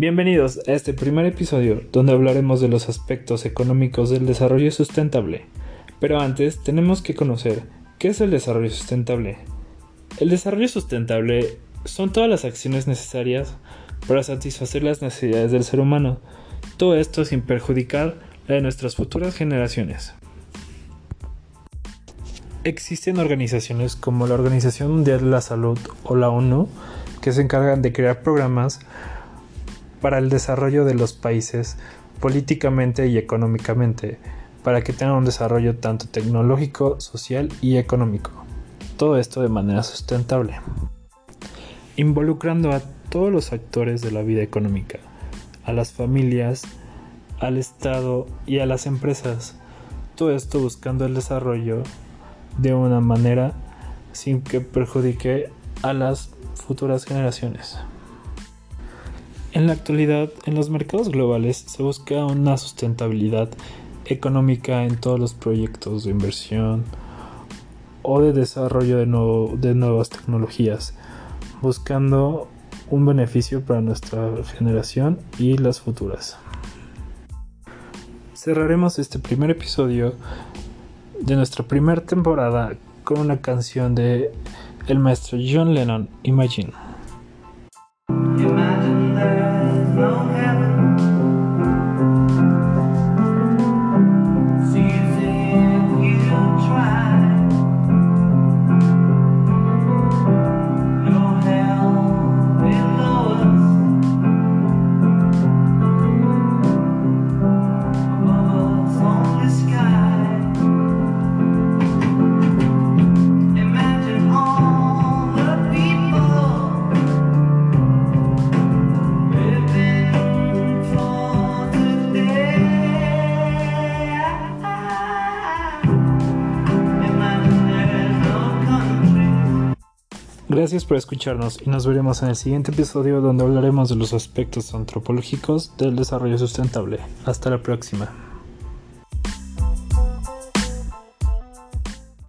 Bienvenidos a este primer episodio donde hablaremos de los aspectos económicos del desarrollo sustentable. Pero antes tenemos que conocer qué es el desarrollo sustentable. El desarrollo sustentable son todas las acciones necesarias para satisfacer las necesidades del ser humano, todo esto sin perjudicar la de nuestras futuras generaciones. Existen organizaciones como la Organización Mundial de la Salud o la ONU que se encargan de crear programas para el desarrollo de los países políticamente y económicamente, para que tengan un desarrollo tanto tecnológico, social y económico. Todo esto de manera sustentable. Involucrando a todos los actores de la vida económica, a las familias, al Estado y a las empresas. Todo esto buscando el desarrollo de una manera sin que perjudique a las futuras generaciones. En la actualidad, en los mercados globales se busca una sustentabilidad económica en todos los proyectos de inversión o de desarrollo de, de nuevas tecnologías, buscando un beneficio para nuestra generación y las futuras. Cerraremos este primer episodio de nuestra primera temporada con una canción de el maestro John Lennon, Imagine. Gracias por escucharnos y nos veremos en el siguiente episodio donde hablaremos de los aspectos antropológicos del desarrollo sustentable. Hasta la próxima.